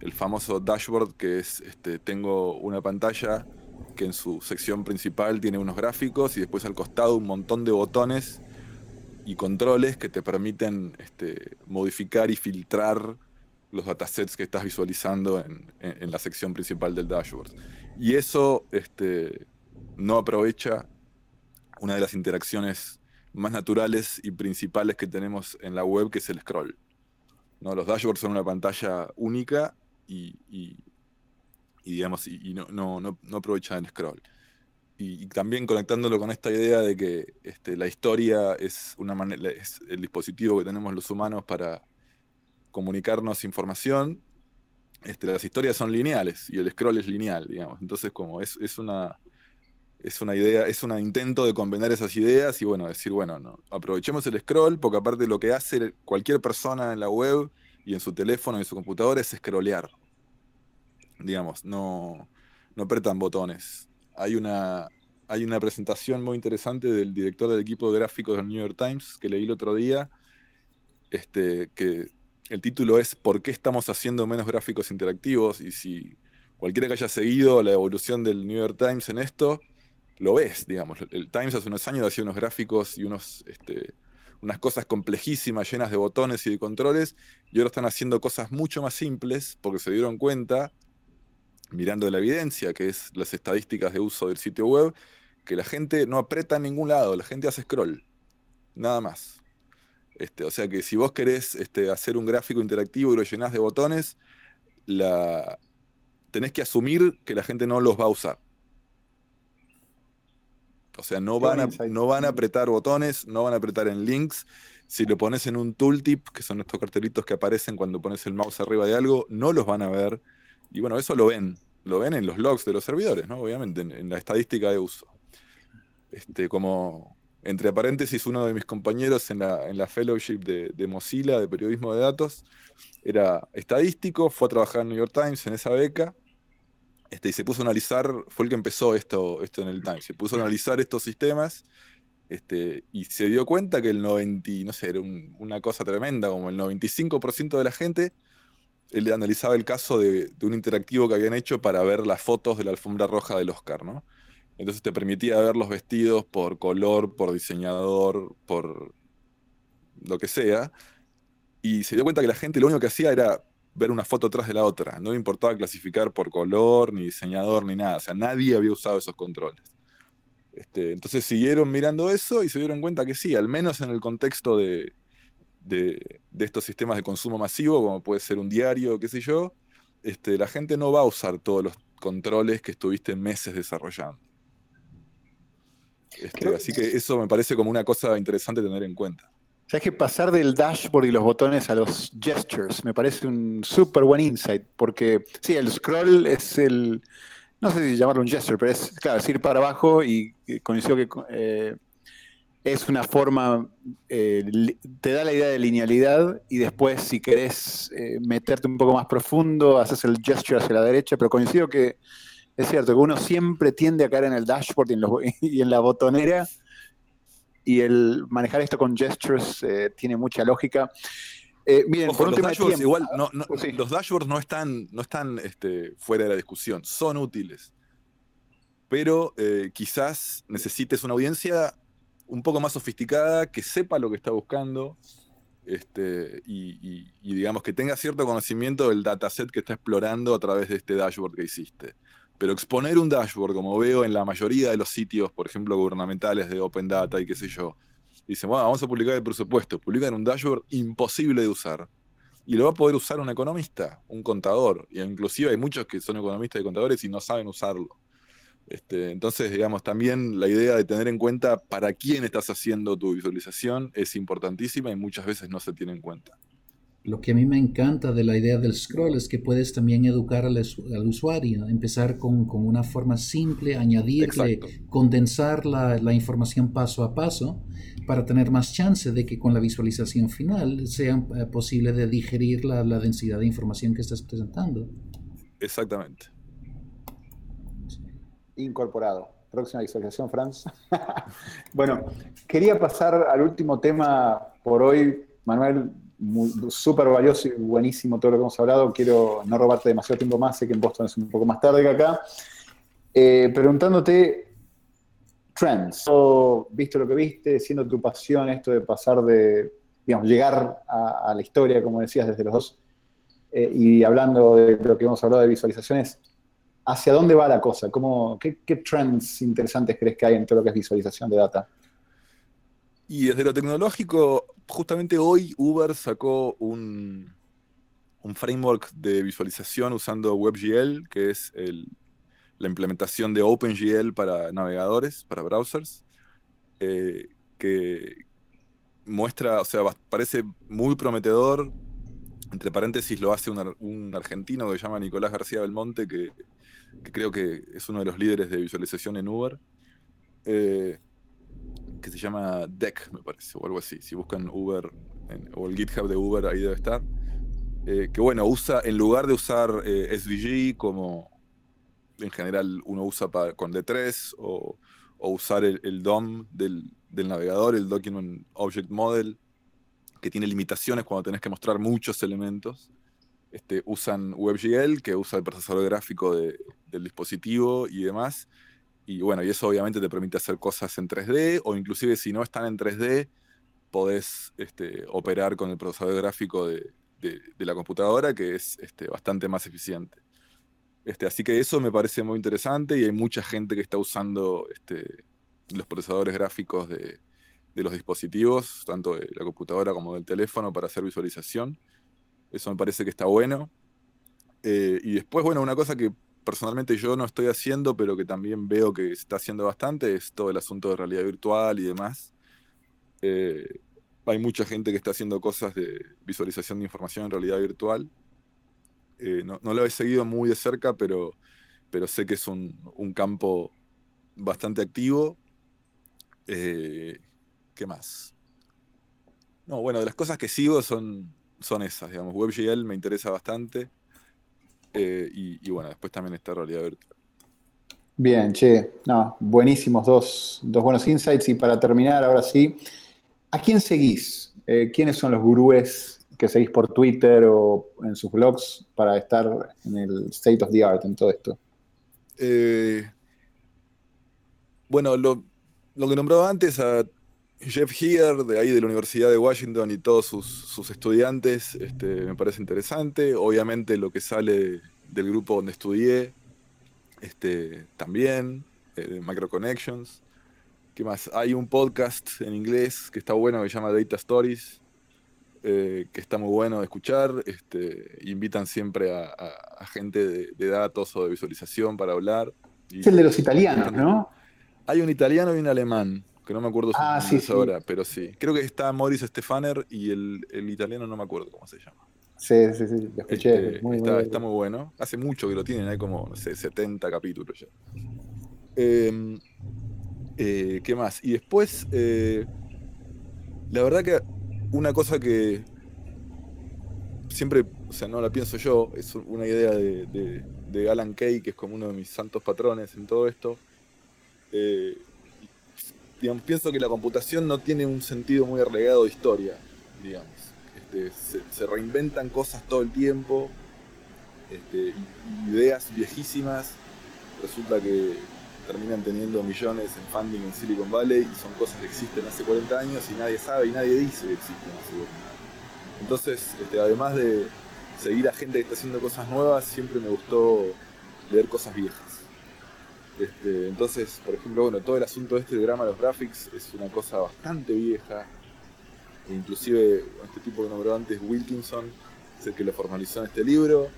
El famoso dashboard que es, este, tengo una pantalla que en su sección principal tiene unos gráficos y después al costado un montón de botones y controles que te permiten este, modificar y filtrar los datasets que estás visualizando en, la sección principal del dashboard. Y eso este, no aprovecha una de las interacciones más naturales y principales que tenemos en la web, que es el scroll. ¿no? Los dashboards son una pantalla única y, digamos, y, no, no, no, aprovechan el scroll. Y, también conectándolo con esta idea de que este, la historia es, una es el dispositivo que tenemos los humanos para comunicarnos información, este, las historias son lineales y el scroll es lineal, digamos. Entonces, como es, es una es una idea, es un intento de convener esas ideas y bueno, decir, bueno, no, aprovechemos el scroll, porque aparte lo que hace cualquier persona en la web y en su teléfono y en su computadora es scrollear. Digamos, no, no apretan botones. Hay una, hay una presentación muy interesante del director del equipo de gráficos del New York Times que leí el otro día, este, que el título es ¿Por qué estamos haciendo menos gráficos interactivos? Y si cualquiera que haya seguido la evolución del New York Times en esto, lo ves, digamos. El Times hace unos años hacía unos gráficos y unos, este, unas cosas complejísimas, llenas de botones y de controles, y ahora están haciendo cosas mucho más simples porque se dieron cuenta, mirando la evidencia, que es las estadísticas de uso del sitio web, que la gente no aprieta en ningún lado, la gente hace scroll, nada más. Este, o sea que si vos querés este, hacer un gráfico interactivo y lo llenás de botones, la... tenés que asumir que la gente no los va a usar. O sea, no van, a, no van a apretar botones, no van a apretar en links. Si lo pones en un tooltip, que son estos cartelitos que aparecen cuando pones el mouse arriba de algo, no los van a ver. Y bueno, eso lo ven. Lo ven en los logs de los servidores, ¿no? Obviamente, en, la estadística de uso. Este, como, entre paréntesis, uno de mis compañeros en la, en la fellowship de, de, Mozilla, de periodismo de datos, era estadístico, fue a trabajar en New York Times en esa beca, este, y se puso a analizar, fue el que empezó esto, esto en el Times, se puso a analizar estos sistemas este, y se dio cuenta que el 90, no sé, era una cosa tremenda, como el 95% de la gente, él analizaba el caso de, un interactivo que habían hecho para ver las fotos de la alfombra roja del Oscar, ¿no? Entonces te permitía ver los vestidos por color, por diseñador, por lo que sea. Y se dio cuenta que la gente lo único que hacía era ver una foto atrás de la otra. No me importaba clasificar por color, ni diseñador, ni nada. O sea, nadie había usado esos controles. Este, entonces siguieron mirando eso y se dieron cuenta que sí, al menos en el contexto de, de, estos sistemas de consumo masivo, como puede ser un diario, qué sé yo, este, la gente no va a usar todos los controles que estuviste meses desarrollando. Este, así que eso me parece como una cosa interesante tener en cuenta. O sea, que pasar del dashboard y los botones a los gestures me parece un súper buen insight, porque sí, el scroll es el, no sé si llamarlo un gesture, pero es, claro, es ir para abajo y coincido que eh, es una forma, eh, te da la idea de linealidad y después si querés eh, meterte un poco más profundo, haces el gesture hacia la derecha, pero coincido que es cierto que uno siempre tiende a caer en el dashboard y en la botonera y el manejar esto con gestures eh, tiene mucha lógica. Eh, miren, por un los tema dashboards igual, no, los dashboards no están, no están este, fuera de la discusión, son útiles. Pero eh, quizás necesites una audiencia un poco más sofisticada, que sepa lo que está buscando este, y, y, digamos que tenga cierto conocimiento del dataset que está explorando a través de este dashboard que hiciste. Pero exponer un dashboard, como veo en la mayoría de los sitios, por ejemplo, gubernamentales de Open Data y qué sé yo, dicen, bueno, vamos a publicar el presupuesto, publican un dashboard imposible de usar. Y lo va a poder usar un economista, un contador. Y inclusive hay muchos que son economistas y contadores y no saben usarlo. Este, entonces, digamos, también la idea de tener en cuenta para quién estás haciendo tu visualización es importantísima y muchas veces no se tiene en cuenta. Lo que a mí me encanta de la idea del scroll es que puedes también educar al, usuario, empezar con, una forma simple, añadirle, condensar la, información paso a paso para tener más chance de que con la visualización final sea eh, posible de digerir la, la densidad de información que estás presentando. Exactamente. Incorporado. Próxima visualización, Franz. bueno, quería pasar al último tema por hoy. Manuel, súper valioso y buenísimo todo lo que hemos hablado. Quiero no robarte demasiado tiempo más, sé que en Boston es un poco más tarde que acá. Eh, preguntándote trends, viste lo que viste, siendo tu pasión esto de pasar de, digamos, llegar a, la historia, como decías, desde los dos, eh, y hablando de lo que hemos hablado de visualizaciones, ¿hacia dónde va la cosa? ¿Cómo, qué, qué, trends interesantes crees que hay en todo lo que es visualización de data? Y desde lo tecnológico, justamente hoy Uber sacó un, un framework de visualización usando WebGL, que es la implementación de OpenGL para navegadores, para browsers, eh, que muestra, o sea, parece muy prometedor. Entre paréntesis lo hace un, argentino que se llama Nicolás García Belmonte, que, creo que es uno de los líderes de visualización en Uber. Eh, que se llama Deck, me parece, o algo así. Si buscan Uber o el GitHub de Uber, ahí debe estar. Eh, que bueno, usa, en lugar de usar eh, SVG como en general uno usa con D3 o, usar el, DOM del, navegador, el Document Object Model, que tiene limitaciones cuando tenés que mostrar muchos elementos. Este, usan WebGL, que usa el procesador gráfico del dispositivo y demás, y bueno, y eso obviamente te permite hacer cosas en 3D, o inclusive si no están en 3D, podés este, operar con el procesador gráfico de, la computadora, que es este, bastante más eficiente. Este, así que eso me parece muy interesante y hay mucha gente que está usando los procesadores gráficos de, los dispositivos, tanto de la computadora como del teléfono, para hacer visualización. Eso me parece que está bueno. Eh, y después, bueno, una cosa que personalmente yo no estoy haciendo, pero que también veo que se está haciendo bastante, es todo el asunto de realidad virtual y demás. Eh, hay mucha gente que está haciendo cosas de visualización de información en realidad virtual. Eh, no, lo he seguido muy de cerca, pero, pero sé que es un, campo bastante activo. Eh, ¿Qué más? No, bueno, de las cosas que sigo son, son esas, digamos. WebGL me interesa bastante. Eh, y, bueno, después también está realidad virtual. Bien, che, no, buenísimos dos, buenos insights. Y para terminar, ahora sí, ¿a quién seguís? Eh, ¿Quiénes son los gurúes que seguís por Twitter o en sus blogs para estar en el state of the art en todo esto? Eh, bueno, lo, que nombraba antes a Jeff Heer, de ahí de la Universidad de Washington y todos sus, estudiantes, este, me parece interesante. Obviamente lo que sale del grupo donde estudié, este, también, eh, Micro Connections. ¿Qué más? Hay un podcast en inglés que está bueno que se llama Data Stories, eh, que está muy bueno de escuchar. Este, invitan siempre a, gente de, datos o de visualización para hablar. es el de los italianos, ¿no? Hay un italiano y un alemán que no me acuerdo su ah, nombre ahora, pero sí. Creo que está Maurice Stefaner y el, italiano no me acuerdo cómo se llama. Sí, sí, sí, lo escuché. Este, muy, está, muy, bueno. Hace mucho que lo tienen, hay como, no sé, 70 capítulos ya. Em, eh, ¿Qué más? Y después, eh, la verdad que una cosa que siempre, o sea, no la pienso yo, es una idea de, de Alan Kay, que es como uno de mis santos patrones en todo esto. Eh, pienso que la computación no tiene un sentido muy arraigado de historia, digamos. Este, se, reinventan cosas todo el tiempo, este, ideas viejísimas, resulta que terminan teniendo millones en funding en Silicon Valley y son cosas que existen hace 40 años y nadie sabe y nadie dice que existen hace 40 años. Entonces, este, además de seguir a gente que está haciendo cosas nuevas, siempre me gustó leer cosas viejas. Este, entonces, por ejemplo, bueno, todo el asunto de este drama de los graphics es una cosa bastante vieja. E inclusive este tipo que nombró antes, Wilkinson, es el que lo formalizó en este libro.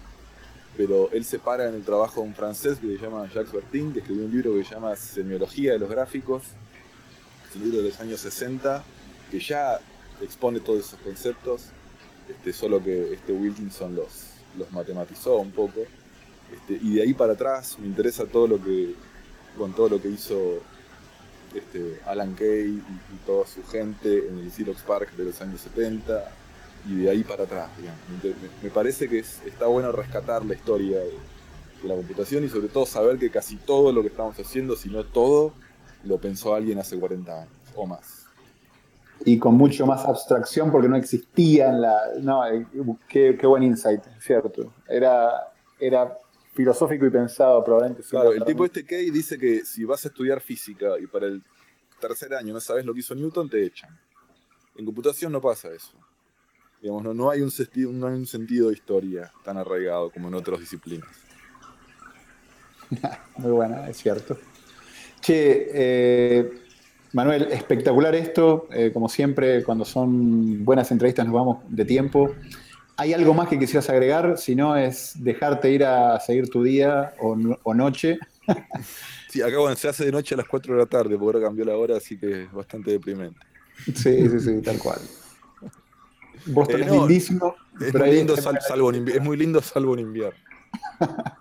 Pero él se para en el trabajo de un francés que se llama Jacques Bertin, que escribió un libro que se llama Semiología de los gráficos. Es un libro de los años 60 que ya expone todos esos conceptos, este, solo que este Wilkinson los, los matematizó un poco. Este, y de ahí para atrás me interesa todo lo que con todo lo que hizo este, Alan Kay y, toda su gente en el Xerox Park de los años 70 y de ahí para atrás. Me, parece que está bueno rescatar la historia de, la computación y sobre todo saber que casi todo lo que estamos haciendo, si no todo, lo pensó alguien hace 40 años o más. y con mucho más abstracción porque no existía en la... No, eh, qué, qué buen insight, cierto. Era, era filosófico y pensado probablemente. Claro, el tipo este Key dice que si vas a estudiar física y para el tercer año no sabes lo que hizo Newton, te echan. En computación no pasa eso. Digamos, no, no, hay un sentido, no hay un sentido de historia tan arraigado como en otras disciplinas. Muy buena, es cierto. Che, eh, Manuel, espectacular esto. Eh, como siempre, cuando son buenas entrevistas nos vamos de tiempo. ¿Hay algo más que quisieras agregar? Si no, es dejarte ir a seguir tu día o, noche. Sí, acá bueno, se hace de noche a las 4 de la tarde, porque ahora cambió la hora, así que es bastante deprimente. Sí, sí, sí, tal cual. Boston eh, es lindísimo. Es muy, lindo, salvo en es muy lindo, salvo en invierno.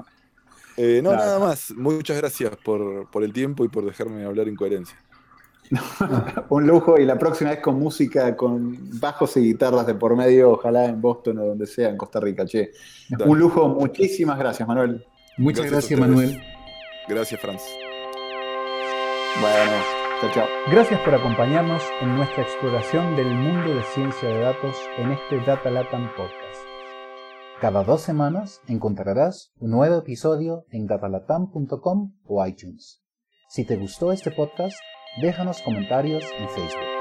Eh, no, nada. más. Muchas gracias por, por el tiempo y por dejarme hablar en coherencia. un lujo y la próxima vez con música, con bajos y guitarras de por medio, ojalá en Boston o donde sea, en Costa Rica, che. Un lujo, muchísimas gracias, Manuel. Muchas gracias, Manuel. Gracias, Franz. Bueno, chao, chao. Gracias por acompañarnos en nuestra exploración del mundo de ciencia de datos en este Data Latam Podcast. Cada dos semanas encontrarás un nuevo episodio en datalatam.com o iTunes. Si te gustó este podcast, déjanos comentarios en Facebook.